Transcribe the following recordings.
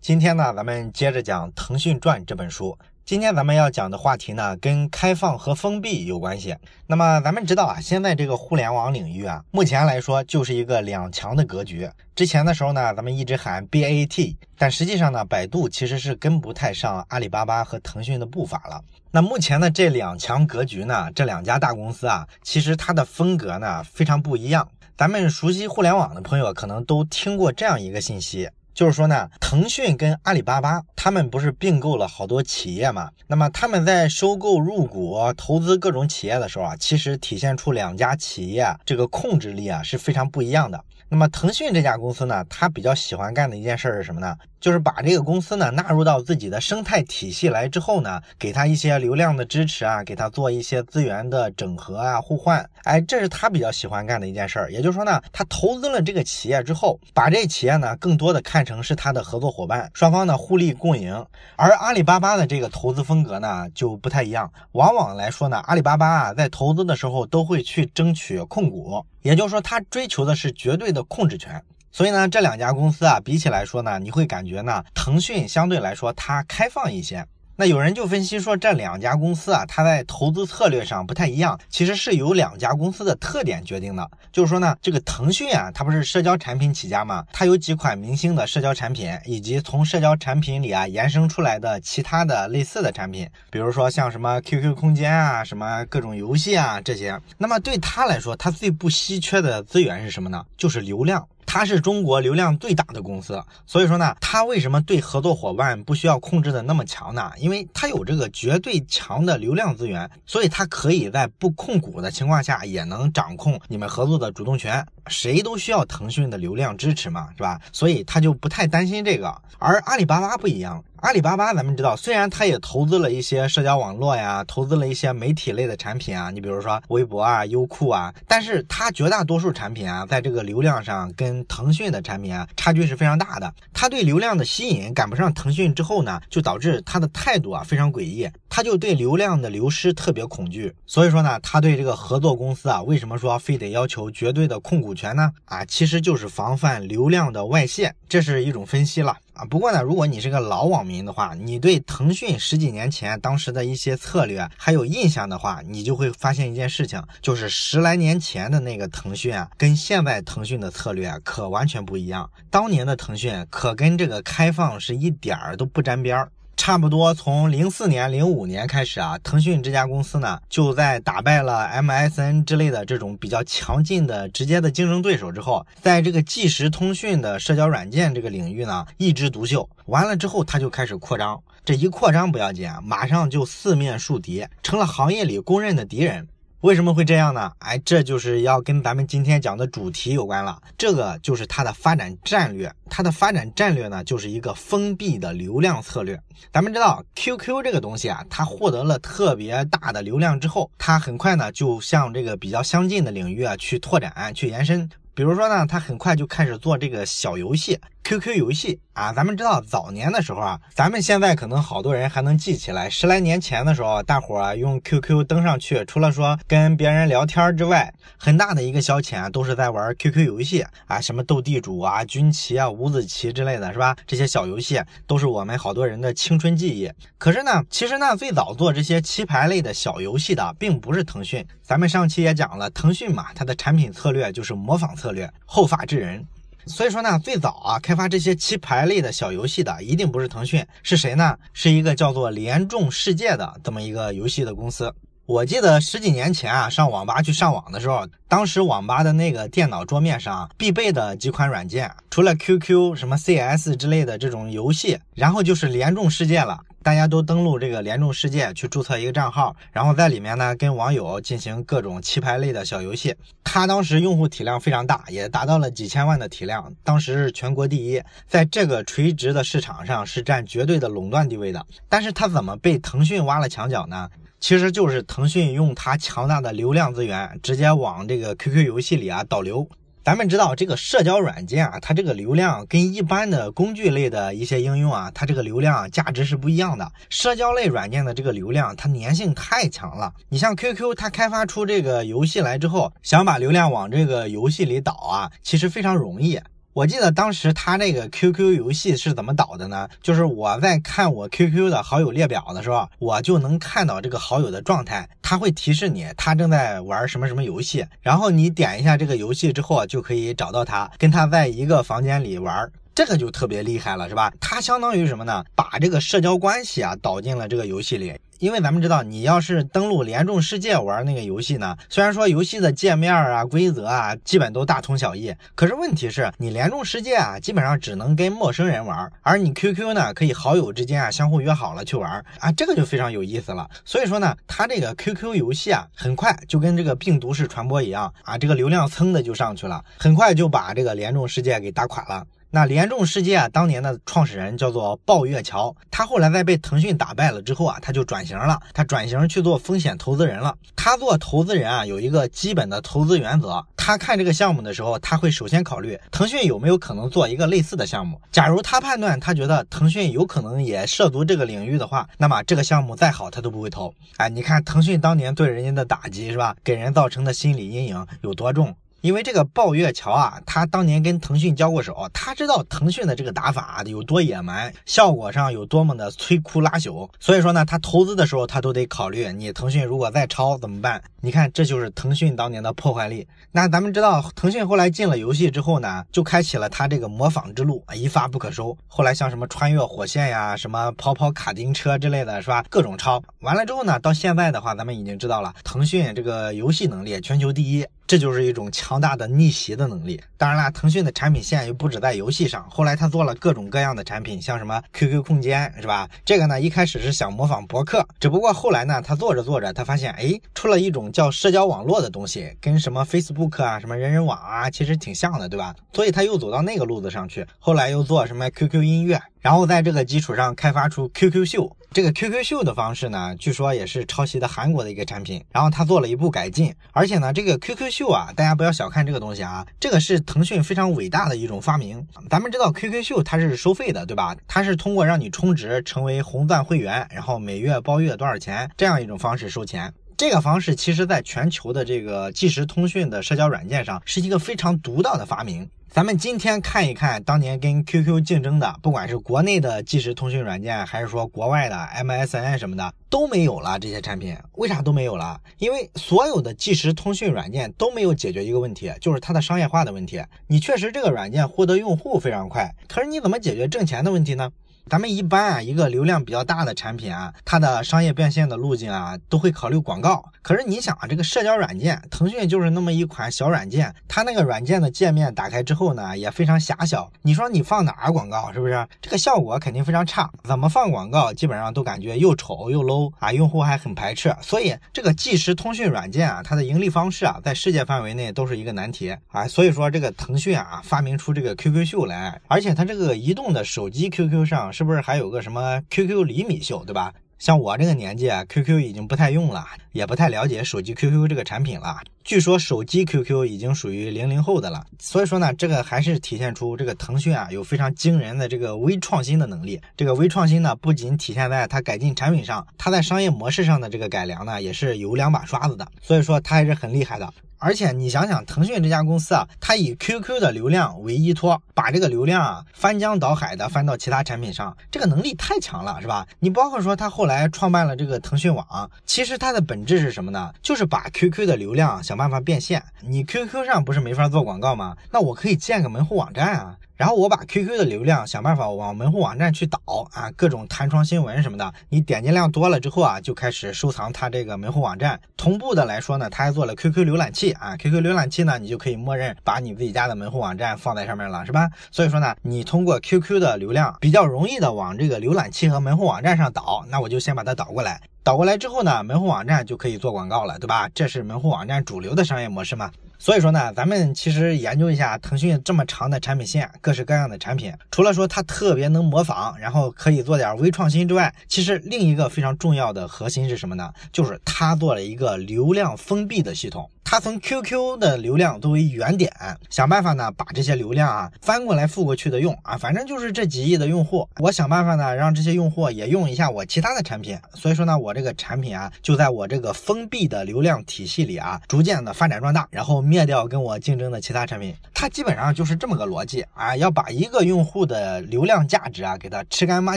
今天呢，咱们接着讲《腾讯传》这本书。今天咱们要讲的话题呢，跟开放和封闭有关系。那么咱们知道啊，现在这个互联网领域啊，目前来说就是一个两强的格局。之前的时候呢，咱们一直喊 BAT，但实际上呢，百度其实是跟不太上阿里巴巴和腾讯的步伐了。那目前的这两强格局呢，这两家大公司啊，其实它的风格呢非常不一样。咱们熟悉互联网的朋友可能都听过这样一个信息。就是说呢，腾讯跟阿里巴巴他们不是并购了好多企业嘛？那么他们在收购、入股、投资各种企业的时候啊，其实体现出两家企业这个控制力啊是非常不一样的。那么腾讯这家公司呢，他比较喜欢干的一件事是什么呢？就是把这个公司呢纳入到自己的生态体系来之后呢，给他一些流量的支持啊，给他做一些资源的整合啊、互换，哎，这是他比较喜欢干的一件事儿。也就是说呢，他投资了这个企业之后，把这企业呢更多的看成是他的合作伙伴，双方呢互利共赢。而阿里巴巴的这个投资风格呢就不太一样，往往来说呢，阿里巴巴啊在投资的时候都会去争取控股，也就是说他追求的是绝对的控制权。所以呢，这两家公司啊，比起来说呢，你会感觉呢，腾讯相对来说它开放一些。那有人就分析说，这两家公司啊，它在投资策略上不太一样，其实是由两家公司的特点决定的。就是说呢，这个腾讯啊，它不是社交产品起家嘛，它有几款明星的社交产品，以及从社交产品里啊延伸出来的其他的类似的产品，比如说像什么 QQ 空间啊，什么各种游戏啊这些。那么对它来说，它最不稀缺的资源是什么呢？就是流量。它是中国流量最大的公司，所以说呢，它为什么对合作伙伴不需要控制的那么强呢？因为它有这个绝对强的流量资源，所以它可以在不控股的情况下，也能掌控你们合作的主动权。谁都需要腾讯的流量支持嘛，是吧？所以他就不太担心这个。而阿里巴巴不一样。阿里巴巴，咱们知道，虽然他也投资了一些社交网络呀，投资了一些媒体类的产品啊，你比如说微博啊、优酷啊，但是它绝大多数产品啊，在这个流量上跟腾讯的产品啊，差距是非常大的。它对流量的吸引赶不上腾讯之后呢，就导致它的态度啊非常诡异，它就对流量的流失特别恐惧。所以说呢，它对这个合作公司啊，为什么说非得要求绝对的控股权呢？啊，其实就是防范流量的外泄，这是一种分析了。啊，不过呢，如果你是个老网民的话，你对腾讯十几年前当时的一些策略还有印象的话，你就会发现一件事情，就是十来年前的那个腾讯啊，跟现在腾讯的策略可完全不一样。当年的腾讯可跟这个开放是一点儿都不沾边儿。差不多从零四年、零五年开始啊，腾讯这家公司呢，就在打败了 MSN 之类的这种比较强劲的直接的竞争对手之后，在这个即时通讯的社交软件这个领域呢，一枝独秀。完了之后，它就开始扩张，这一扩张不要紧，马上就四面树敌，成了行业里公认的敌人。为什么会这样呢？哎，这就是要跟咱们今天讲的主题有关了。这个就是它的发展战略，它的发展战略呢，就是一个封闭的流量策略。咱们知道 QQ 这个东西啊，它获得了特别大的流量之后，它很快呢就向这个比较相近的领域啊去拓展、去延伸。比如说呢，他很快就开始做这个小游戏，QQ 游戏啊。咱们知道早年的时候啊，咱们现在可能好多人还能记起来，十来年前的时候，大伙儿用 QQ 登上去，除了说跟别人聊天之外，很大的一个消遣都是在玩 QQ 游戏啊，什么斗地主啊、军棋啊、五子棋之类的是吧？这些小游戏都是我们好多人的青春记忆。可是呢，其实呢，最早做这些棋牌类的小游戏的，并不是腾讯。咱们上期也讲了，腾讯嘛，它的产品策略就是模仿策略，后发制人。所以说呢，最早啊，开发这些棋牌类的小游戏的，一定不是腾讯，是谁呢？是一个叫做联众世界的这么一个游戏的公司。我记得十几年前啊，上网吧去上网的时候，当时网吧的那个电脑桌面上必备的几款软件，除了 QQ、什么 CS 之类的这种游戏，然后就是联众世界了。大家都登录这个联众世界去注册一个账号，然后在里面呢跟网友进行各种棋牌类的小游戏。它当时用户体量非常大，也达到了几千万的体量，当时是全国第一，在这个垂直的市场上是占绝对的垄断地位的。但是它怎么被腾讯挖了墙角呢？其实就是腾讯用它强大的流量资源，直接往这个 QQ 游戏里啊导流。咱们知道这个社交软件啊，它这个流量跟一般的工具类的一些应用啊，它这个流量价值是不一样的。社交类软件的这个流量，它粘性太强了。你像 QQ，它开发出这个游戏来之后，想把流量往这个游戏里导啊，其实非常容易。我记得当时他那个 QQ 游戏是怎么导的呢？就是我在看我 QQ 的好友列表的时候，我就能看到这个好友的状态，他会提示你他正在玩什么什么游戏，然后你点一下这个游戏之后，就可以找到他，跟他在一个房间里玩。这个就特别厉害了，是吧？它相当于什么呢？把这个社交关系啊导进了这个游戏里。因为咱们知道，你要是登录联众世界玩那个游戏呢，虽然说游戏的界面啊、规则啊基本都大同小异，可是问题是你联众世界啊，基本上只能跟陌生人玩，而你 QQ 呢，可以好友之间啊相互约好了去玩啊，这个就非常有意思了。所以说呢，它这个 QQ 游戏啊，很快就跟这个病毒式传播一样啊，这个流量蹭的就上去了，很快就把这个联众世界给打垮了。那联众世界啊，当年的创始人叫做鲍月桥，他后来在被腾讯打败了之后啊，他就转型了，他转型去做风险投资人了。他做投资人啊，有一个基本的投资原则，他看这个项目的时候，他会首先考虑腾讯有没有可能做一个类似的项目。假如他判断他觉得腾讯有可能也涉足这个领域的话，那么这个项目再好他都不会投。哎，你看腾讯当年对人家的打击是吧，给人造成的心理阴影有多重？因为这个鲍月桥啊，他当年跟腾讯交过手，他知道腾讯的这个打法有多野蛮，效果上有多么的摧枯拉朽，所以说呢，他投资的时候他都得考虑，你腾讯如果再抄怎么办？你看，这就是腾讯当年的破坏力。那咱们知道，腾讯后来进了游戏之后呢，就开启了他这个模仿之路，一发不可收。后来像什么穿越火线呀，什么跑跑卡丁车之类的是吧？各种抄完了之后呢，到现在的话，咱们已经知道了，腾讯这个游戏能力全球第一。这就是一种强大的逆袭的能力。当然了，腾讯的产品线又不止在游戏上，后来他做了各种各样的产品，像什么 QQ 空间，是吧？这个呢，一开始是想模仿博客，只不过后来呢，他做着做着，他发现，哎，出了一种叫社交网络的东西，跟什么 Facebook 啊、什么人人网啊，其实挺像的，对吧？所以他又走到那个路子上去，后来又做什么 QQ 音乐。然后在这个基础上开发出 QQ 秀，这个 QQ 秀的方式呢，据说也是抄袭的韩国的一个产品。然后他做了一步改进，而且呢，这个 QQ 秀啊，大家不要小看这个东西啊，这个是腾讯非常伟大的一种发明。咱们知道 QQ 秀它是收费的，对吧？它是通过让你充值成为红钻会员，然后每月包月多少钱这样一种方式收钱。这个方式其实在全球的这个即时通讯的社交软件上是一个非常独到的发明。咱们今天看一看当年跟 QQ 竞争的，不管是国内的即时通讯软件，还是说国外的 MSN 什么的，都没有了这些产品。为啥都没有了？因为所有的即时通讯软件都没有解决一个问题，就是它的商业化的问题。你确实这个软件获得用户非常快，可是你怎么解决挣钱的问题呢？咱们一般啊，一个流量比较大的产品啊，它的商业变现的路径啊，都会考虑广告。可是你想啊，这个社交软件，腾讯就是那么一款小软件，它那个软件的界面打开之后呢，也非常狭小。你说你放哪儿广告，是不是？这个效果肯定非常差。怎么放广告，基本上都感觉又丑又 low 啊，用户还很排斥。所以这个即时通讯软件啊，它的盈利方式啊，在世界范围内都是一个难题啊。所以说这个腾讯啊，发明出这个 QQ 秀来，而且它这个移动的手机 QQ 上。是不是还有个什么 QQ 厘米秀，对吧？像我这个年纪啊，QQ 已经不太用了，也不太了解手机 QQ 这个产品了。据说手机 QQ 已经属于零零后的了。所以说呢，这个还是体现出这个腾讯啊有非常惊人的这个微创新的能力。这个微创新呢，不仅体现在它改进产品上，它在商业模式上的这个改良呢，也是有两把刷子的。所以说它还是很厉害的。而且你想想，腾讯这家公司啊，它以 QQ 的流量为依托，把这个流量啊翻江倒海的翻到其他产品上，这个能力太强了，是吧？你包括说他后来创办了这个腾讯网，其实它的本质是什么呢？就是把 QQ 的流量想办法变现。你 QQ 上不是没法做广告吗？那我可以建个门户网站啊。然后我把 QQ 的流量想办法往门户网站去导啊，各种弹窗新闻什么的，你点击量多了之后啊，就开始收藏它这个门户网站。同步的来说呢，它还做了 QQ 浏览器啊，QQ 浏览器呢，你就可以默认把你自己家的门户网站放在上面了，是吧？所以说呢，你通过 QQ 的流量比较容易的往这个浏览器和门户网站上导，那我就先把它导过来，导过来之后呢，门户网站就可以做广告了，对吧？这是门户网站主流的商业模式嘛。所以说呢，咱们其实研究一下腾讯这么长的产品线，各式各样的产品，除了说它特别能模仿，然后可以做点微创新之外，其实另一个非常重要的核心是什么呢？就是它做了一个流量封闭的系统。他从 QQ 的流量作为原点，想办法呢把这些流量啊翻过来覆过去的用啊，反正就是这几亿的用户，我想办法呢让这些用户也用一下我其他的产品，所以说呢我这个产品啊就在我这个封闭的流量体系里啊逐渐的发展壮大，然后灭掉跟我竞争的其他产品。它基本上就是这么个逻辑啊，要把一个用户的流量价值啊给它吃干抹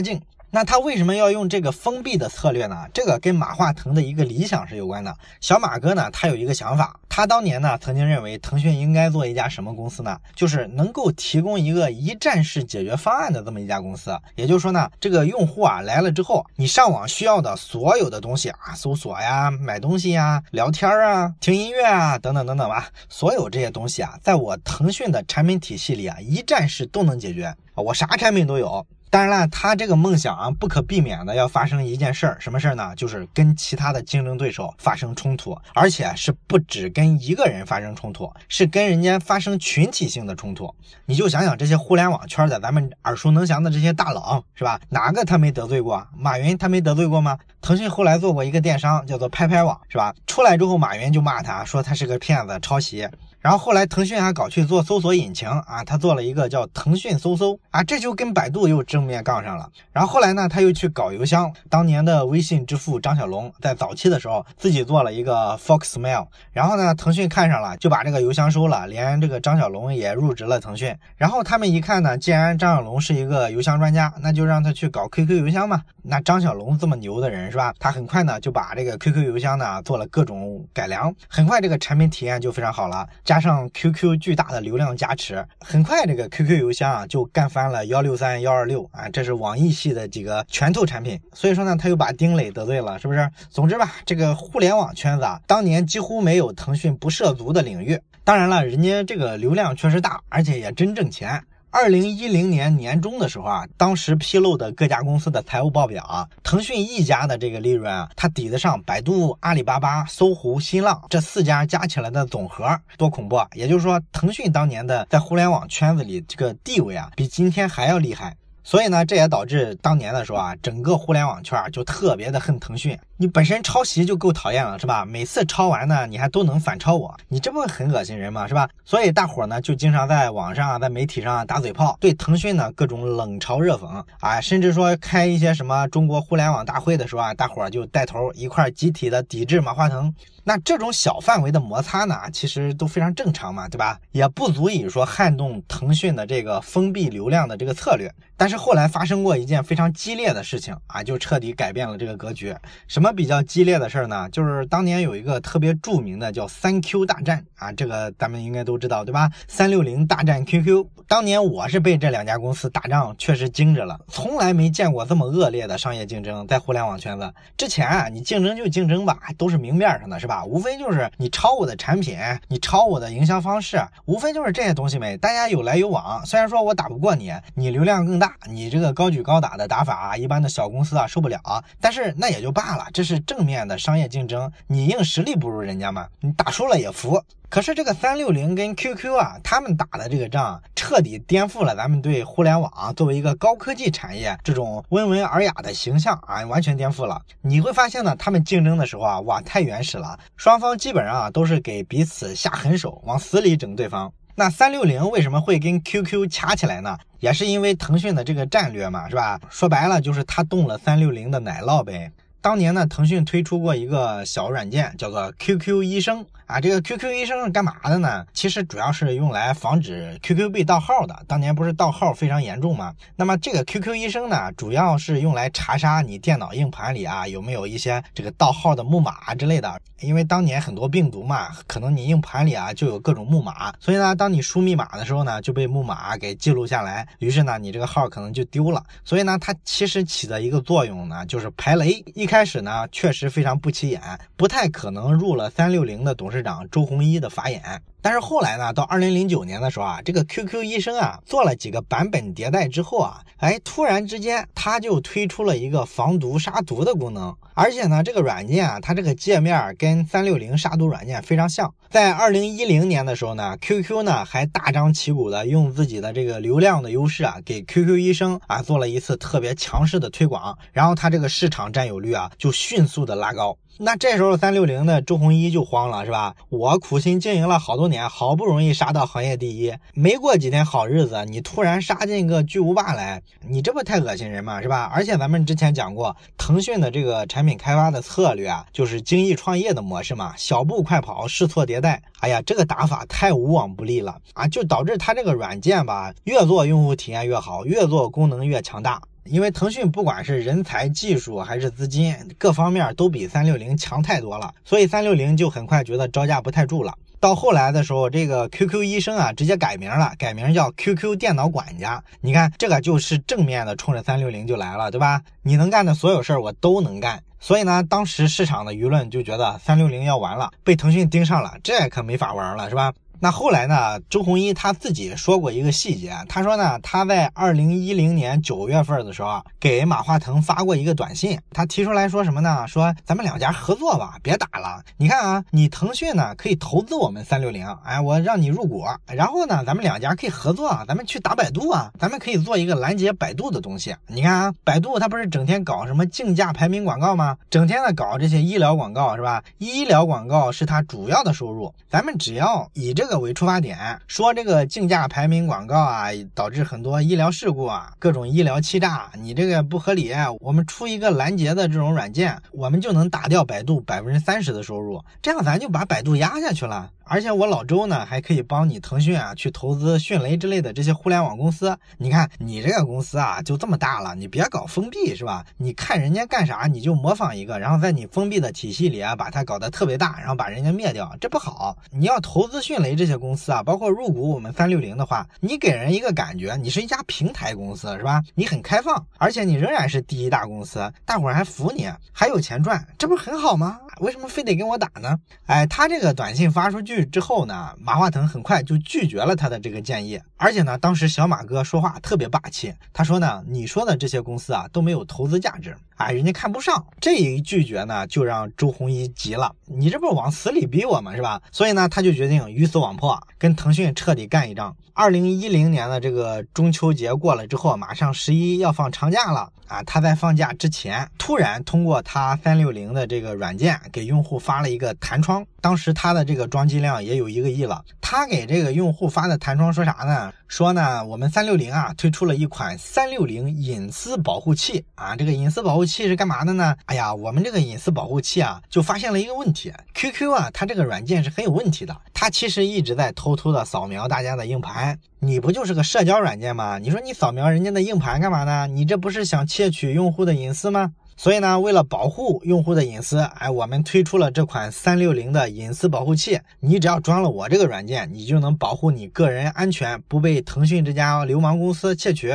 净。那他为什么要用这个封闭的策略呢？这个跟马化腾的一个理想是有关的。小马哥呢，他有一个想法，他当年呢曾经认为腾讯应该做一家什么公司呢？就是能够提供一个一站式解决方案的这么一家公司。也就是说呢，这个用户啊来了之后，你上网需要的所有的东西啊，搜索呀、买东西呀、聊天啊、听音乐啊等等等等吧，所有这些东西啊，在我腾讯的产品体系里啊，一站式都能解决，我啥产品都有。当然了，他这个梦想啊，不可避免的要发生一件事儿，什么事儿呢？就是跟其他的竞争对手发生冲突，而且是不止跟一个人发生冲突，是跟人家发生群体性的冲突。你就想想这些互联网圈的咱们耳熟能详的这些大佬，是吧？哪个他没得罪过？马云他没得罪过吗？腾讯后来做过一个电商，叫做拍拍网，是吧？出来之后，马云就骂他说他是个骗子，抄袭。然后后来腾讯还搞去做搜索引擎啊，他做了一个叫腾讯搜搜啊，这就跟百度又正面杠上了。然后后来呢，他又去搞邮箱，当年的微信之父张小龙在早期的时候自己做了一个 Foxmail，然后呢，腾讯看上了，就把这个邮箱收了，连这个张小龙也入职了腾讯。然后他们一看呢，既然张小龙是一个邮箱专家，那就让他去搞 QQ 邮箱嘛。那张小龙这么牛的人是吧？他很快呢就把这个 QQ 邮箱呢做了各种改良，很快这个产品体验就非常好了。加上 QQ 巨大的流量加持，很快这个 QQ 邮箱啊就干翻了幺六三幺二六啊，这是网易系的几个拳头产品。所以说呢，他又把丁磊得罪了，是不是？总之吧，这个互联网圈子啊，当年几乎没有腾讯不涉足的领域。当然了，人家这个流量确实大，而且也真挣钱。二零一零年年中的时候啊，当时披露的各家公司的财务报表啊，腾讯一家的这个利润啊，它抵得上百度、阿里巴巴、搜狐、新浪这四家加起来的总和，多恐怖啊！也就是说，腾讯当年的在互联网圈子里这个地位啊，比今天还要厉害。所以呢，这也导致当年的时候啊，整个互联网圈就特别的恨腾讯。你本身抄袭就够讨厌了，是吧？每次抄完呢，你还都能反抄我，你这不很恶心人吗？是吧？所以大伙呢就经常在网上、在媒体上打嘴炮，对腾讯呢各种冷嘲热讽啊，甚至说开一些什么中国互联网大会的时候啊，大伙就带头一块集体的抵制马化腾。那这种小范围的摩擦呢，其实都非常正常嘛，对吧？也不足以说撼动腾讯的这个封闭流量的这个策略。但是后来发生过一件非常激烈的事情啊，就彻底改变了这个格局。什么比较激烈的事儿呢？就是当年有一个特别著名的叫三 Q 大战啊，这个咱们应该都知道，对吧？三六零大战 QQ。当年我是被这两家公司打仗确实惊着了，从来没见过这么恶劣的商业竞争在互联网圈子。之前啊，你竞争就竞争吧，都是明面上的，是吧？吧无非就是你抄我的产品，你抄我的营销方式，无非就是这些东西呗。大家有来有往。虽然说我打不过你，你流量更大，你这个高举高打的打法，一般的小公司啊受不了。但是那也就罢了，这是正面的商业竞争，你硬实力不如人家嘛，你打输了也服。可是这个三六零跟 QQ 啊，他们打的这个仗，彻底颠覆了咱们对互联网作为一个高科技产业这种温文尔雅的形象啊，完全颠覆了。你会发现呢，他们竞争的时候啊，哇，太原始了，双方基本上啊都是给彼此下狠手，往死里整对方。那三六零为什么会跟 QQ 掐起来呢？也是因为腾讯的这个战略嘛，是吧？说白了就是他动了三六零的奶酪呗。当年呢，腾讯推出过一个小软件，叫做 QQ 医生。啊，这个 QQ 医生是干嘛的呢？其实主要是用来防止 QQ 被盗号的。当年不是盗号非常严重吗？那么这个 QQ 医生呢，主要是用来查杀你电脑硬盘里啊有没有一些这个盗号的木马之类的。因为当年很多病毒嘛，可能你硬盘里啊就有各种木马，所以呢，当你输密码的时候呢，就被木马给记录下来，于是呢，你这个号可能就丢了。所以呢，它其实起的一个作用呢，就是排雷。一开始呢，确实非常不起眼，不太可能入了三六零的董事。长周鸿祎的法眼，但是后来呢，到二零零九年的时候啊，这个 QQ 医生啊做了几个版本迭代之后啊，哎，突然之间他就推出了一个防毒杀毒的功能，而且呢，这个软件啊，它这个界面跟三六零杀毒软件非常像。在二零一零年的时候呢，QQ 呢还大张旗鼓的用自己的这个流量的优势啊，给 QQ 医生啊做了一次特别强势的推广，然后它这个市场占有率啊就迅速的拉高。那这时候三六零的周鸿祎就慌了，是吧？我苦心经营了好多年，好不容易杀到行业第一，没过几天好日子，你突然杀进个巨无霸来，你这不太恶心人吗？是吧？而且咱们之前讲过，腾讯的这个产品开发的策略啊，就是精益创业的模式嘛，小步快跑，试错迭代。哎呀，这个打法太无往不利了啊，就导致它这个软件吧，越做用户体验越好，越做功能越强大。因为腾讯不管是人才、技术还是资金，各方面都比三六零强太多了，所以三六零就很快觉得招架不太住了。到后来的时候，这个 QQ 医生啊，直接改名了，改名叫 QQ 电脑管家。你看，这个就是正面的冲着三六零就来了，对吧？你能干的所有事儿，我都能干。所以呢，当时市场的舆论就觉得三六零要完了，被腾讯盯上了，这可没法玩了，是吧？那后来呢？周鸿祎他自己说过一个细节，他说呢，他在二零一零年九月份的时候给马化腾发过一个短信，他提出来说什么呢？说咱们两家合作吧，别打了。你看啊，你腾讯呢可以投资我们三六零，哎，我让你入股，然后呢，咱们两家可以合作啊，咱们去打百度啊，咱们可以做一个拦截百度的东西。你看啊，百度它不是整天搞什么竞价排名广告吗？整天的搞这些医疗广告是吧？医疗广告是它主要的收入，咱们只要以这个。个为出发点，说这个竞价排名广告啊，导致很多医疗事故啊，各种医疗欺诈，你这个不合理。我们出一个拦截的这种软件，我们就能打掉百度百分之三十的收入，这样咱就把百度压下去了。而且我老周呢，还可以帮你腾讯啊去投资迅雷之类的这些互联网公司。你看你这个公司啊，就这么大了，你别搞封闭是吧？你看人家干啥，你就模仿一个，然后在你封闭的体系里啊，把它搞得特别大，然后把人家灭掉，这不好。你要投资迅雷这些公司啊，包括入股我们三六零的话，你给人一个感觉，你是一家平台公司是吧？你很开放，而且你仍然是第一大公司，大伙儿还服你，还有钱赚，这不很好吗？为什么非得跟我打呢？哎，他这个短信发出去。之后呢，马化腾很快就拒绝了他的这个建议，而且呢，当时小马哥说话特别霸气，他说呢，你说的这些公司啊都没有投资价值，哎，人家看不上。这一拒绝呢，就让周鸿祎急了，你这不是往死里逼我吗？是吧？所以呢，他就决定鱼死网破，跟腾讯彻底干一仗。二零一零年的这个中秋节过了之后，马上十一要放长假了啊！他在放假之前，突然通过他三六零的这个软件给用户发了一个弹窗。当时他的这个装机量也有一个亿了。他给这个用户发的弹窗说啥呢？说呢，我们三六零啊推出了一款三六零隐私保护器啊。这个隐私保护器是干嘛的呢？哎呀，我们这个隐私保护器啊，就发现了一个问题：QQ 啊，它这个软件是很有问题的。它其实一直在偷偷的扫描大家的硬盘你不就是个社交软件吗？你说你扫描人家的硬盘干嘛呢？你这不是想窃取用户的隐私吗？所以呢，为了保护用户的隐私，哎，我们推出了这款三六零的隐私保护器。你只要装了我这个软件，你就能保护你个人安全，不被腾讯这家流氓公司窃取。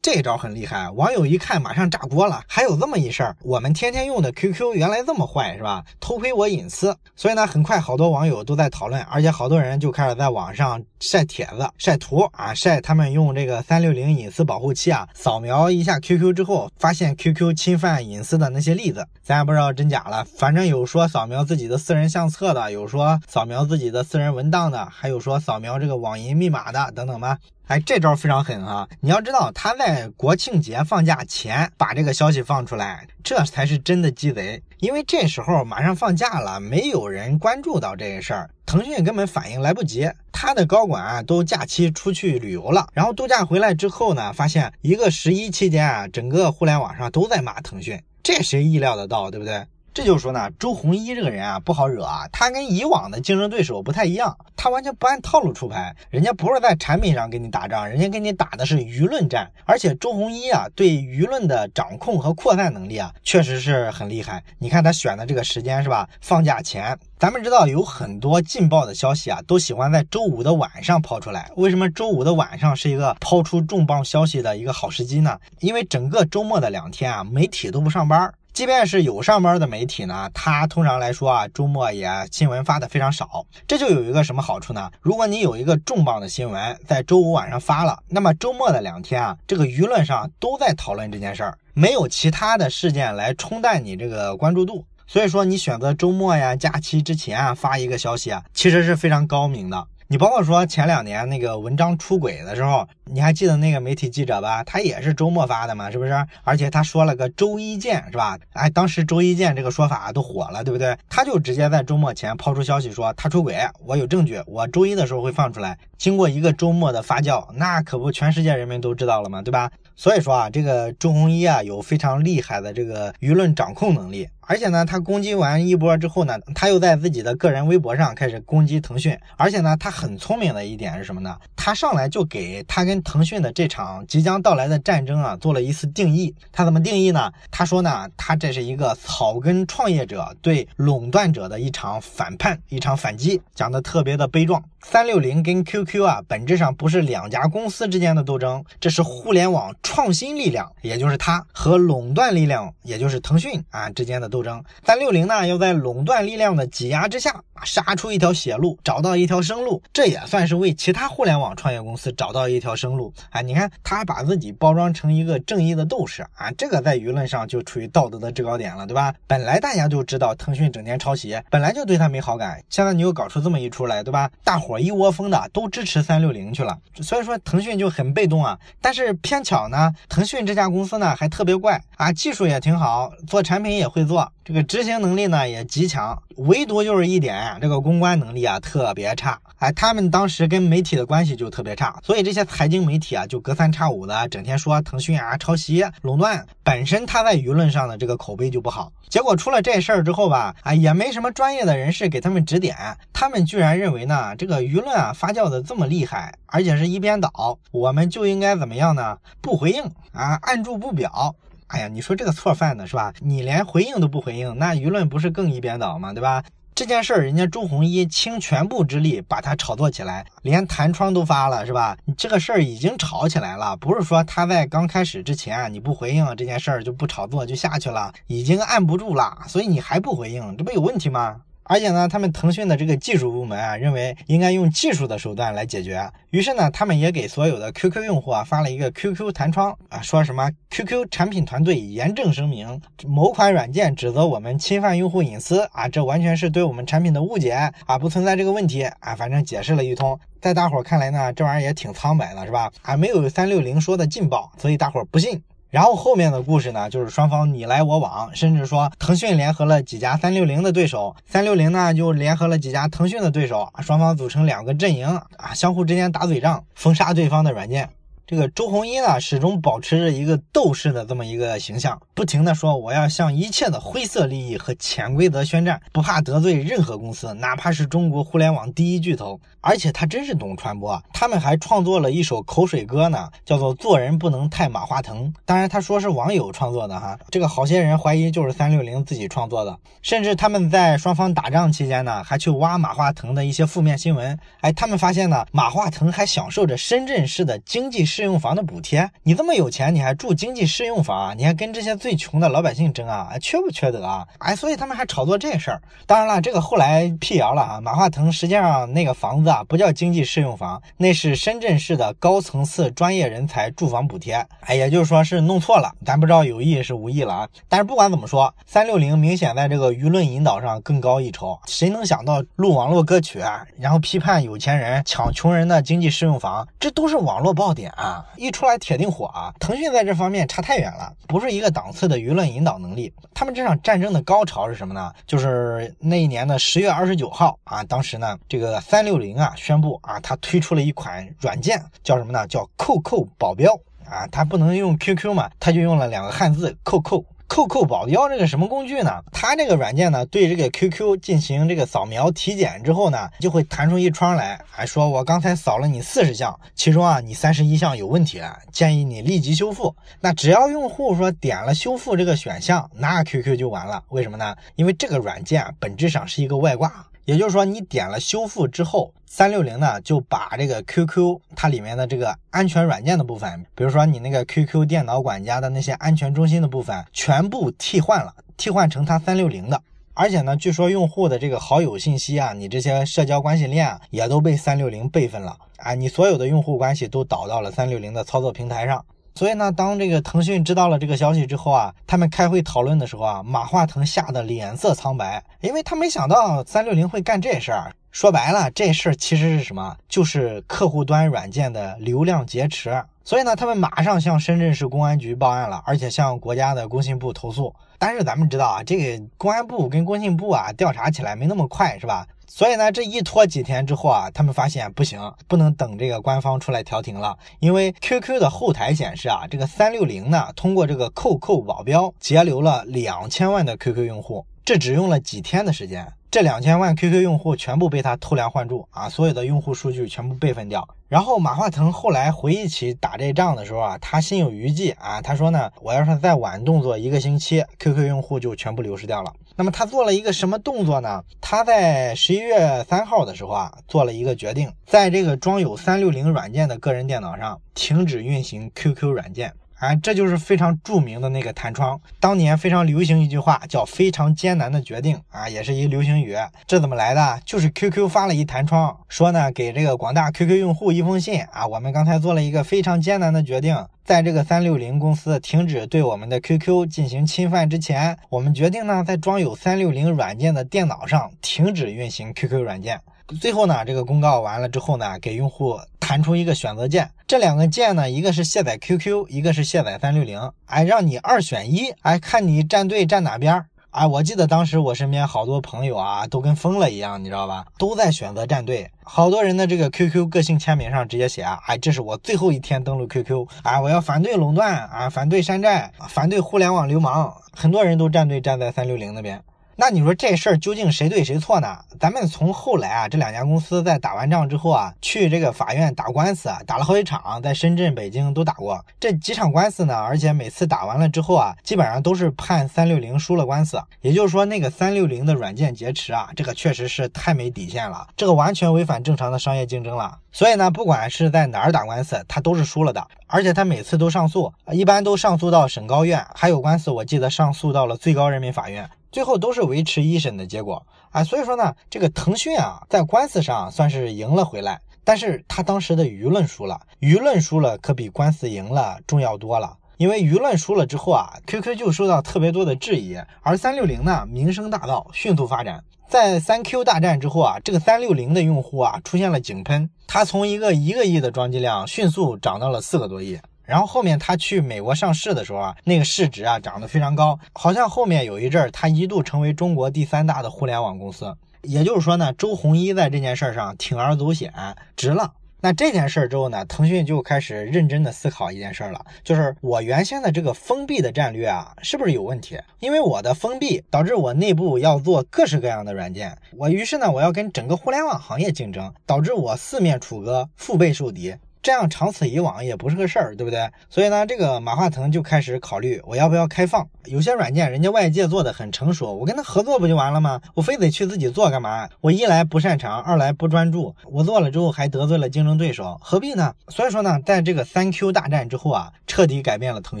这招很厉害，网友一看马上炸锅了。还有这么一事儿，我们天天用的 QQ 原来这么坏是吧？偷窥我隐私，所以呢，很快好多网友都在讨论，而且好多人就开始在网上晒帖子、晒图啊，晒他们用这个三六零隐私保护器啊，扫描一下 QQ 之后发现 QQ 侵犯隐私的那些例子，咱也不知道真假了。反正有说扫描自己的私人相册的，有说扫描自己的私人文档的，还有说扫描这个网银密码的，等等吧。哎，这招非常狠啊！你要知道，他在国庆节放假前把这个消息放出来，这才是真的鸡贼。因为这时候马上放假了，没有人关注到这个事儿，腾讯根本反应来不及。他的高管啊都假期出去旅游了，然后度假回来之后呢，发现一个十一期间啊，整个互联网上都在骂腾讯，这谁意料得到，对不对？这就是说呢，周鸿祎这个人啊不好惹啊，他跟以往的竞争对手不太一样，他完全不按套路出牌，人家不是在产品上跟你打仗，人家跟你打的是舆论战，而且周鸿祎啊对舆论的掌控和扩散能力啊确实是很厉害。你看他选的这个时间是吧？放假前，咱们知道有很多劲爆的消息啊，都喜欢在周五的晚上抛出来。为什么周五的晚上是一个抛出重磅消息的一个好时机呢？因为整个周末的两天啊，媒体都不上班。即便是有上班的媒体呢，它通常来说啊，周末也新闻发的非常少。这就有一个什么好处呢？如果你有一个重磅的新闻在周五晚上发了，那么周末的两天啊，这个舆论上都在讨论这件事儿，没有其他的事件来冲淡你这个关注度。所以说，你选择周末呀、假期之前啊发一个消息啊，其实是非常高明的。你包括说前两年那个文章出轨的时候，你还记得那个媒体记者吧？他也是周末发的嘛，是不是？而且他说了个周一见，是吧？哎，当时周一见这个说法都火了，对不对？他就直接在周末前抛出消息说他出轨，我有证据，我周一的时候会放出来。经过一个周末的发酵，那可不全世界人民都知道了嘛，对吧？所以说啊，这个周鸿祎啊有非常厉害的这个舆论掌控能力。而且呢，他攻击完一波之后呢，他又在自己的个人微博上开始攻击腾讯。而且呢，他很聪明的一点是什么呢？他上来就给他跟腾讯的这场即将到来的战争啊做了一次定义。他怎么定义呢？他说呢，他这是一个草根创业者对垄断者的一场反叛，一场反击，讲的特别的悲壮。三六零跟 QQ 啊，本质上不是两家公司之间的斗争，这是互联网创新力量，也就是它和垄断力量，也就是腾讯啊之间的斗争。三六零呢，要在垄断力量的挤压之下，杀出一条血路，找到一条生路，这也算是为其他互联网创业公司找到一条生路。啊，你看他还把自己包装成一个正义的斗士啊，这个在舆论上就处于道德的制高点了，对吧？本来大家就知道腾讯整天抄袭，本来就对他没好感，现在你又搞出这么一出来，对吧？大伙。一窝蜂的都支持三六零去了，所以说腾讯就很被动啊。但是偏巧呢，啊腾讯这家公司呢还特别怪啊，技术也挺好，做产品也会做，这个执行能力呢也极强，唯独就是一点，这个公关能力啊特别差。哎，他们当时跟媒体的关系就特别差，所以这些财经媒体啊就隔三差五的整天说腾讯啊抄袭垄断，本身他在舆论上的这个口碑就不好。结果出了这事儿之后吧，啊也没什么专业的人士给他们指点，他们居然认为呢这个舆论啊发酵的这么厉害，而且是一边倒，我们就应该怎么样呢？不回应啊，按住不表。哎呀，你说这个错犯的是吧？你连回应都不回应，那舆论不是更一边倒吗？对吧？这件事儿，人家朱红一倾全部之力把它炒作起来，连弹窗都发了，是吧？你这个事儿已经吵起来了，不是说他在刚开始之前你不回应这件事儿就不炒作就下去了，已经按不住了，所以你还不回应，这不有问题吗？而且呢，他们腾讯的这个技术部门啊，认为应该用技术的手段来解决。于是呢，他们也给所有的 QQ 用户啊发了一个 QQ 弹窗啊，说什么 QQ 产品团队严正声明，某款软件指责我们侵犯用户隐私啊，这完全是对我们产品的误解啊，不存在这个问题啊，反正解释了一通。在大伙看来呢，这玩意儿也挺苍白的，是吧？啊，没有三六零说的劲爆，所以大伙不信。然后后面的故事呢，就是双方你来我往，甚至说腾讯联合了几家三六零的对手，三六零呢就联合了几家腾讯的对手，双方组成两个阵营啊，相互之间打嘴仗，封杀对方的软件。这个周鸿祎呢，始终保持着一个斗士的这么一个形象，不停的说我要向一切的灰色利益和潜规则宣战，不怕得罪任何公司，哪怕是中国互联网第一巨头。而且他真是懂传播，他们还创作了一首口水歌呢，叫做《做人不能太马化腾》。当然他说是网友创作的哈，这个好些人怀疑就是三六零自己创作的。甚至他们在双方打仗期间呢，还去挖马化腾的一些负面新闻。哎，他们发现呢，马化腾还享受着深圳市的经济。适用房的补贴，你这么有钱，你还住经济适用房，你还跟这些最穷的老百姓争啊？缺不缺德啊？哎，所以他们还炒作这事儿。当然了，这个后来辟谣了啊。马化腾实际上那个房子啊，不叫经济适用房，那是深圳市的高层次专业人才住房补贴。哎，也就是说是弄错了，咱不知道有意是无意了啊。但是不管怎么说，三六零明显在这个舆论引导上更高一筹。谁能想到录网络歌曲啊，然后批判有钱人抢穷人的经济适用房，这都是网络爆点啊！啊，一出来铁定火啊！腾讯在这方面差太远了，不是一个档次的舆论引导能力。他们这场战争的高潮是什么呢？就是那一年的十月二十九号啊，当时呢，这个三六零啊宣布啊，它推出了一款软件，叫什么呢？叫扣扣保镖啊，它不能用 QQ 嘛，它就用了两个汉字扣扣。扣扣保镖这个什么工具呢？它这个软件呢，对这个 QQ 进行这个扫描体检之后呢，就会弹出一窗来，还说我刚才扫了你四十项，其中啊你三十一项有问题啊，建议你立即修复。那只要用户说点了修复这个选项，那 QQ 就完了。为什么呢？因为这个软件本质上是一个外挂。也就是说，你点了修复之后，三六零呢就把这个 QQ 它里面的这个安全软件的部分，比如说你那个 QQ 电脑管家的那些安全中心的部分，全部替换了。替换成它三六零的。而且呢，据说用户的这个好友信息啊，你这些社交关系链啊，也都被三六零备份了啊，你所有的用户关系都导到了三六零的操作平台上。所以呢，当这个腾讯知道了这个消息之后啊，他们开会讨论的时候啊，马化腾吓得脸色苍白，因为他没想到三六零会干这事儿。说白了，这事儿其实是什么？就是客户端软件的流量劫持。所以呢，他们马上向深圳市公安局报案了，而且向国家的工信部投诉。但是咱们知道啊，这个公安部跟工信部啊，调查起来没那么快，是吧？所以呢，这一拖几天之后啊，他们发现不行，不能等这个官方出来调停了，因为 QQ 的后台显示啊，这个三六零呢，通过这个扣扣保镖截留了两千万的 QQ 用户，这只用了几天的时间。这两千万 QQ 用户全部被他偷梁换柱啊，所有的用户数据全部备份掉。然后马化腾后来回忆起打这仗的时候啊，他心有余悸啊，他说呢，我要是再晚动作一个星期，QQ 用户就全部流失掉了。那么他做了一个什么动作呢？他在十一月三号的时候啊，做了一个决定，在这个装有三六零软件的个人电脑上停止运行 QQ 软件。啊，这就是非常著名的那个弹窗，当年非常流行一句话，叫“非常艰难的决定”啊，也是一流行语。这怎么来的？就是 QQ 发了一弹窗，说呢，给这个广大 QQ 用户一封信啊，我们刚才做了一个非常艰难的决定，在这个三六零公司停止对我们的 QQ 进行侵犯之前，我们决定呢，在装有三六零软件的电脑上停止运行 QQ 软件。最后呢，这个公告完了之后呢，给用户弹出一个选择键，这两个键呢，一个是卸载 QQ，一个是卸载三六零，哎，让你二选一，哎，看你站队站哪边哎，我记得当时我身边好多朋友啊，都跟疯了一样，你知道吧？都在选择站队，好多人的这个 QQ 个性签名上直接写啊，哎，这是我最后一天登录 QQ，啊，我要反对垄断啊，反对山寨，反对互联网流氓，很多人都站队站在三六零那边。那你说这事儿究竟谁对谁错呢？咱们从后来啊，这两家公司在打完仗之后啊，去这个法院打官司，打了好几场，在深圳、北京都打过这几场官司呢。而且每次打完了之后啊，基本上都是判三六零输了官司。也就是说，那个三六零的软件劫持啊，这个确实是太没底线了，这个完全违反正常的商业竞争了。所以呢，不管是在哪儿打官司，他都是输了的。而且他每次都上诉，一般都上诉到省高院，还有官司我记得上诉到了最高人民法院。最后都是维持一审的结果。啊，所以说呢，这个腾讯啊，在官司上算是赢了回来，但是他当时的舆论输了，舆论输了可比官司赢了重要多了，因为舆论输了之后啊，QQ 就受到特别多的质疑，而三六零呢，名声大噪，迅速发展，在三 Q 大战之后啊，这个三六零的用户啊，出现了井喷，它从一个一个亿的装机量，迅速涨到了四个多亿。然后后面他去美国上市的时候啊，那个市值啊涨得非常高，好像后面有一阵儿，他一度成为中国第三大的互联网公司。也就是说呢，周鸿祎在这件事上铤而走险，值了。那这件事儿之后呢，腾讯就开始认真的思考一件事儿了，就是我原先的这个封闭的战略啊，是不是有问题？因为我的封闭导致我内部要做各式各样的软件，我于是呢，我要跟整个互联网行业竞争，导致我四面楚歌，腹背受敌。这样长此以往也不是个事儿，对不对？所以呢，这个马化腾就开始考虑我要不要开放。有些软件人家外界做的很成熟，我跟他合作不就完了吗？我非得去自己做干嘛？我一来不擅长，二来不专注，我做了之后还得罪了竞争对手，何必呢？所以说呢，在这个三 Q 大战之后啊，彻底改变了腾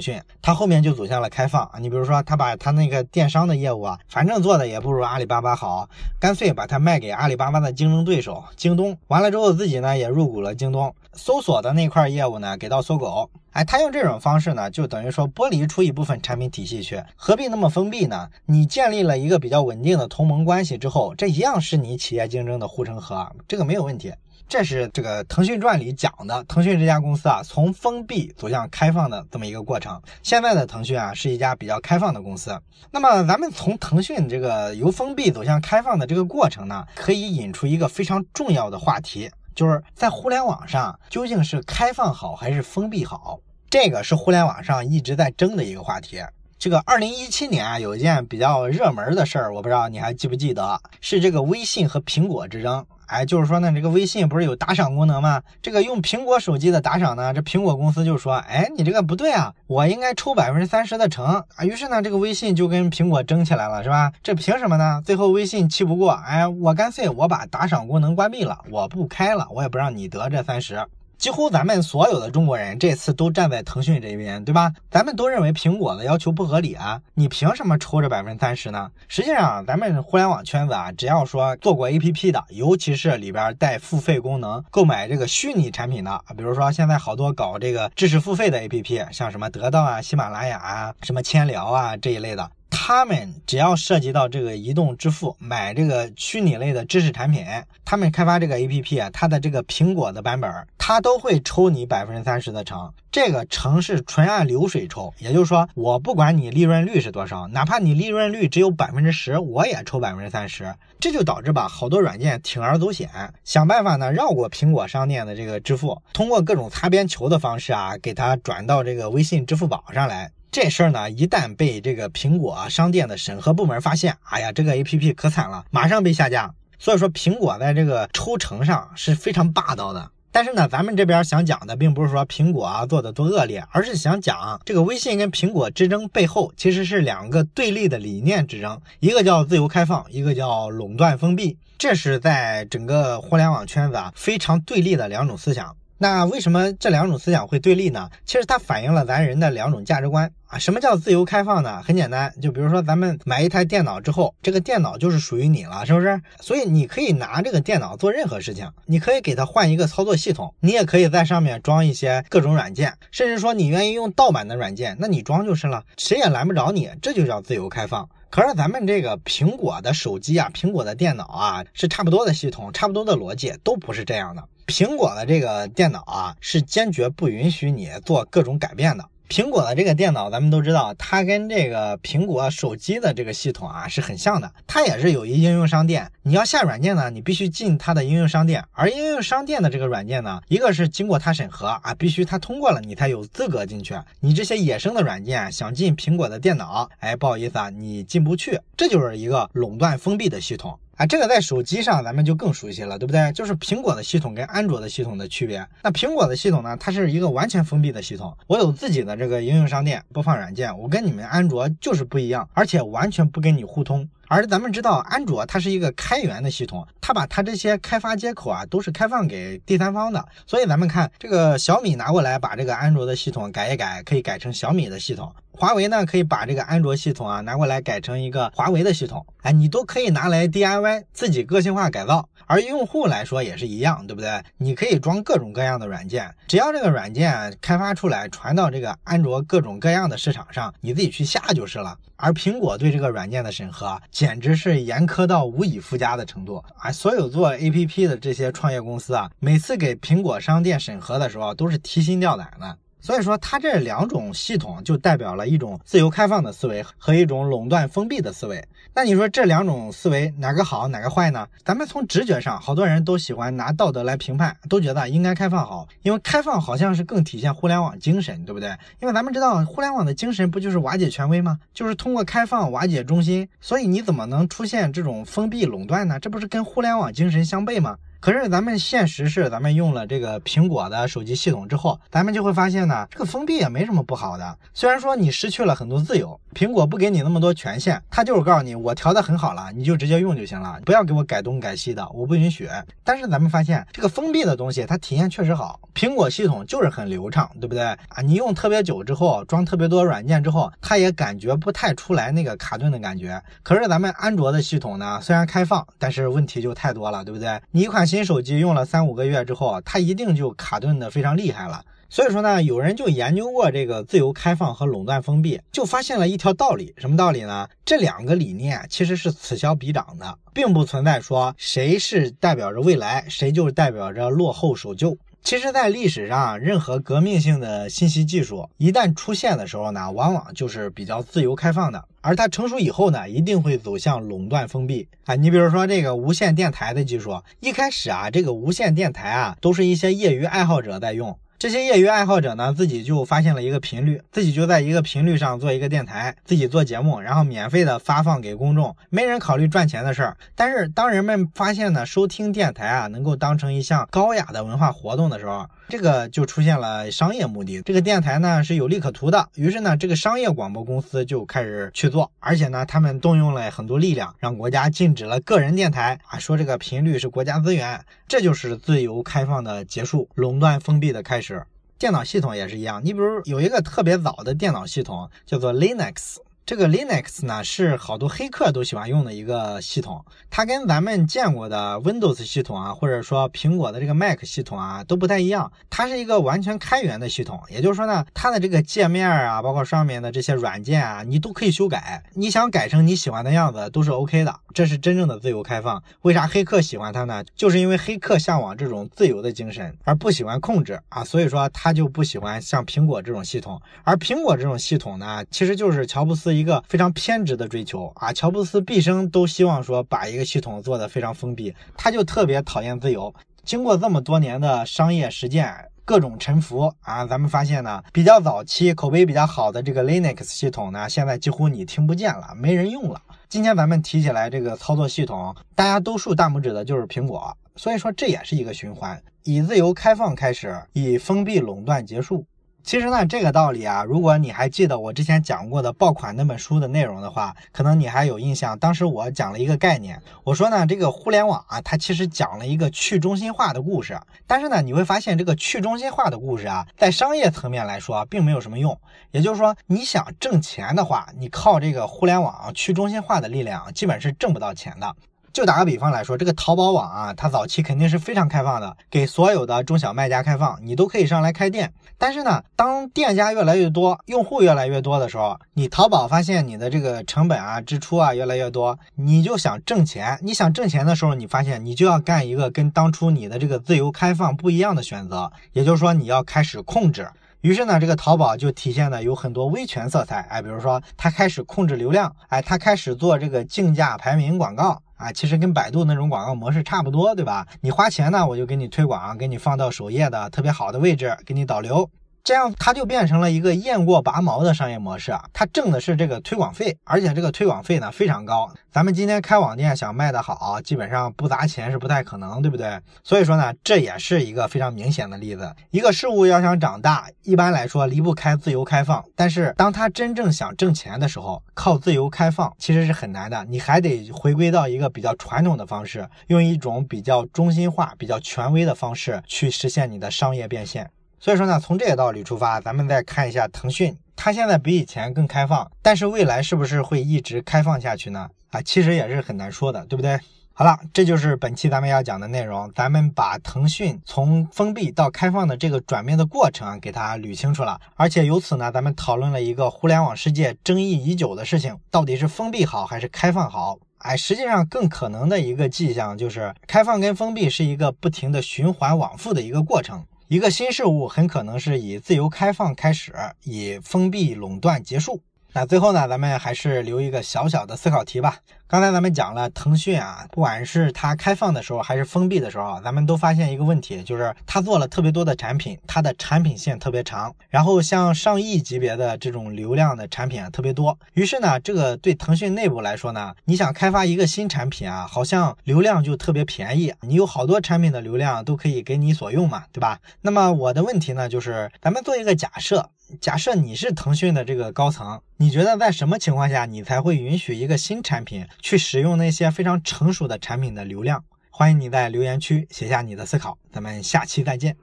讯，他后面就走向了开放。你比如说，他把他那个电商的业务啊，反正做的也不如阿里巴巴好，干脆把它卖给阿里巴巴的竞争对手京东。完了之后，自己呢也入股了京东。搜索锁的那块业务呢，给到搜狗。哎，他用这种方式呢，就等于说剥离出一部分产品体系去，何必那么封闭呢？你建立了一个比较稳定的同盟关系之后，这一样是你企业竞争的护城河，这个没有问题。这是这个腾讯传里讲的，腾讯这家公司啊，从封闭走向开放的这么一个过程。现在的腾讯啊，是一家比较开放的公司。那么咱们从腾讯这个由封闭走向开放的这个过程呢，可以引出一个非常重要的话题。就是在互联网上究竟是开放好还是封闭好？这个是互联网上一直在争的一个话题。这个二零一七年啊，有一件比较热门的事儿，我不知道你还记不记得，是这个微信和苹果之争。哎，就是说呢，这个微信不是有打赏功能吗？这个用苹果手机的打赏呢，这苹果公司就说，哎，你这个不对啊，我应该抽百分之三十的成啊。于是呢，这个微信就跟苹果争起来了，是吧？这凭什么呢？最后微信气不过，哎，我干脆我把打赏功能关闭了，我不开了，我也不让你得这三十。几乎咱们所有的中国人这次都站在腾讯这边，对吧？咱们都认为苹果的要求不合理啊，你凭什么抽这百分之三十呢？实际上，咱们互联网圈子啊，只要说做过 APP 的，尤其是里边带付费功能、购买这个虚拟产品的，比如说现在好多搞这个知识付费的 APP，像什么得到啊、喜马拉雅啊、什么千聊啊这一类的。他们只要涉及到这个移动支付，买这个虚拟类的知识产品，他们开发这个 A P P 啊，它的这个苹果的版本，它都会抽你百分之三十的成。这个成是纯按流水抽，也就是说，我不管你利润率是多少，哪怕你利润率只有百分之十，我也抽百分之三十。这就导致吧，好多软件铤而走险，想办法呢绕过苹果商店的这个支付，通过各种擦边球的方式啊，给它转到这个微信、支付宝上来。这事儿呢，一旦被这个苹果啊商店的审核部门发现，哎呀，这个 A P P 可惨了，马上被下架。所以说，苹果在这个抽成上是非常霸道的。但是呢，咱们这边想讲的，并不是说苹果啊做的多恶劣，而是想讲这个微信跟苹果之争背后，其实是两个对立的理念之争，一个叫自由开放，一个叫垄断封闭。这是在整个互联网圈子啊非常对立的两种思想。那为什么这两种思想会对立呢？其实它反映了咱人的两种价值观啊。什么叫自由开放呢？很简单，就比如说咱们买一台电脑之后，这个电脑就是属于你了，是不是？所以你可以拿这个电脑做任何事情，你可以给它换一个操作系统，你也可以在上面装一些各种软件，甚至说你愿意用盗版的软件，那你装就是了，谁也拦不着你，这就叫自由开放。可是咱们这个苹果的手机啊，苹果的电脑啊，是差不多的系统，差不多的逻辑，都不是这样的。苹果的这个电脑啊，是坚决不允许你做各种改变的。苹果的这个电脑，咱们都知道，它跟这个苹果手机的这个系统啊是很像的。它也是有一应用商店，你要下软件呢，你必须进它的应用商店。而应用商店的这个软件呢，一个是经过它审核啊，必须它通过了，你才有资格进去。你这些野生的软件想进苹果的电脑，哎，不好意思啊，你进不去。这就是一个垄断封闭的系统。啊，这个在手机上咱们就更熟悉了，对不对？就是苹果的系统跟安卓的系统的区别。那苹果的系统呢，它是一个完全封闭的系统，我有自己的这个应用商店播放软件，我跟你们安卓就是不一样，而且完全不跟你互通。而咱们知道，安卓它是一个开源的系统，它把它这些开发接口啊都是开放给第三方的。所以咱们看这个小米拿过来把这个安卓的系统改一改，可以改成小米的系统；华为呢可以把这个安卓系统啊拿过来改成一个华为的系统。哎，你都可以拿来 DIY 自己个性化改造。而用户来说也是一样，对不对？你可以装各种各样的软件，只要这个软件开发出来传到这个安卓各种各样的市场上，你自己去下就是了。而苹果对这个软件的审核简直是严苛到无以复加的程度啊！所有做 APP 的这些创业公司啊，每次给苹果商店审核的时候都是提心吊胆的。所以说，它这两种系统就代表了一种自由开放的思维和一种垄断封闭的思维。那你说这两种思维哪个好，哪个坏呢？咱们从直觉上，好多人都喜欢拿道德来评判，都觉得应该开放好，因为开放好像是更体现互联网精神，对不对？因为咱们知道，互联网的精神不就是瓦解权威吗？就是通过开放瓦解中心。所以你怎么能出现这种封闭垄断呢？这不是跟互联网精神相悖吗？可是咱们现实是，咱们用了这个苹果的手机系统之后，咱们就会发现呢，这个封闭也没什么不好的。虽然说你失去了很多自由，苹果不给你那么多权限，它就是告诉你我调的很好了，你就直接用就行了，不要给我改东改西的，我不允许。但是咱们发现这个封闭的东西，它体验确实好，苹果系统就是很流畅，对不对啊？你用特别久之后，装特别多软件之后，它也感觉不太出来那个卡顿的感觉。可是咱们安卓的系统呢，虽然开放，但是问题就太多了，对不对？你一款新手机用了三五个月之后啊，它一定就卡顿的非常厉害了。所以说呢，有人就研究过这个自由开放和垄断封闭，就发现了一条道理。什么道理呢？这两个理念其实是此消彼长的，并不存在说谁是代表着未来，谁就是代表着落后守旧。其实，在历史上，任何革命性的信息技术一旦出现的时候呢，往往就是比较自由开放的。而它成熟以后呢，一定会走向垄断封闭啊！你比如说这个无线电台的技术，一开始啊，这个无线电台啊，都是一些业余爱好者在用。这些业余爱好者呢，自己就发现了一个频率，自己就在一个频率上做一个电台，自己做节目，然后免费的发放给公众，没人考虑赚钱的事儿。但是当人们发现呢，收听电台啊，能够当成一项高雅的文化活动的时候，这个就出现了商业目的。这个电台呢是有利可图的，于是呢，这个商业广播公司就开始去做，而且呢，他们动用了很多力量，让国家禁止了个人电台啊，说这个频率是国家资源，这就是自由开放的结束，垄断封闭的开始。电脑系统也是一样，你比如有一个特别早的电脑系统叫做 Linux。这个 Linux 呢是好多黑客都喜欢用的一个系统，它跟咱们见过的 Windows 系统啊，或者说苹果的这个 Mac 系统啊都不太一样。它是一个完全开源的系统，也就是说呢，它的这个界面啊，包括上面的这些软件啊，你都可以修改，你想改成你喜欢的样子都是 OK 的。这是真正的自由开放。为啥黑客喜欢它呢？就是因为黑客向往这种自由的精神，而不喜欢控制啊，所以说他就不喜欢像苹果这种系统。而苹果这种系统呢，其实就是乔布斯。一个非常偏执的追求啊！乔布斯毕生都希望说把一个系统做得非常封闭，他就特别讨厌自由。经过这么多年的商业实践，各种沉浮啊，咱们发现呢，比较早期口碑比较好的这个 Linux 系统呢，现在几乎你听不见了，没人用了。今天咱们提起来这个操作系统，大家都竖大拇指的就是苹果，所以说这也是一个循环，以自由开放开始，以封闭垄断结束。其实呢，这个道理啊，如果你还记得我之前讲过的爆款那本书的内容的话，可能你还有印象。当时我讲了一个概念，我说呢，这个互联网啊，它其实讲了一个去中心化的故事。但是呢，你会发现这个去中心化的故事啊，在商业层面来说，并没有什么用。也就是说，你想挣钱的话，你靠这个互联网去中心化的力量，基本是挣不到钱的。就打个比方来说，这个淘宝网啊，它早期肯定是非常开放的，给所有的中小卖家开放，你都可以上来开店。但是呢，当店家越来越多，用户越来越多的时候，你淘宝发现你的这个成本啊、支出啊越来越多，你就想挣钱。你想挣钱的时候，你发现你就要干一个跟当初你的这个自由开放不一样的选择，也就是说你要开始控制。于是呢，这个淘宝就体现的有很多威权色彩，哎，比如说它开始控制流量，哎，它开始做这个竞价排名广告。啊，其实跟百度那种广告模式差不多，对吧？你花钱呢，我就给你推广，给你放到首页的特别好的位置，给你导流。这样它就变成了一个雁过拔毛的商业模式啊，它挣的是这个推广费，而且这个推广费呢非常高。咱们今天开网店想卖得好，基本上不砸钱是不太可能，对不对？所以说呢，这也是一个非常明显的例子。一个事物要想长大，一般来说离不开自由开放，但是当它真正想挣钱的时候，靠自由开放其实是很难的，你还得回归到一个比较传统的方式，用一种比较中心化、比较权威的方式去实现你的商业变现。所以说呢，从这个道理出发，咱们再看一下腾讯，它现在比以前更开放，但是未来是不是会一直开放下去呢？啊，其实也是很难说的，对不对？好了，这就是本期咱们要讲的内容，咱们把腾讯从封闭到开放的这个转变的过程给它捋清楚了，而且由此呢，咱们讨论了一个互联网世界争议已久的事情，到底是封闭好还是开放好？哎，实际上更可能的一个迹象就是，开放跟封闭是一个不停的循环往复的一个过程。一个新事物很可能是以自由开放开始，以封闭垄断结束。那最后呢，咱们还是留一个小小的思考题吧。刚才咱们讲了腾讯啊，不管是它开放的时候还是封闭的时候，咱们都发现一个问题，就是它做了特别多的产品，它的产品线特别长，然后像上亿级别的这种流量的产品啊特别多。于是呢，这个对腾讯内部来说呢，你想开发一个新产品啊，好像流量就特别便宜，你有好多产品的流量都可以给你所用嘛，对吧？那么我的问题呢，就是咱们做一个假设。假设你是腾讯的这个高层，你觉得在什么情况下你才会允许一个新产品去使用那些非常成熟的产品的流量？欢迎你在留言区写下你的思考，咱们下期再见。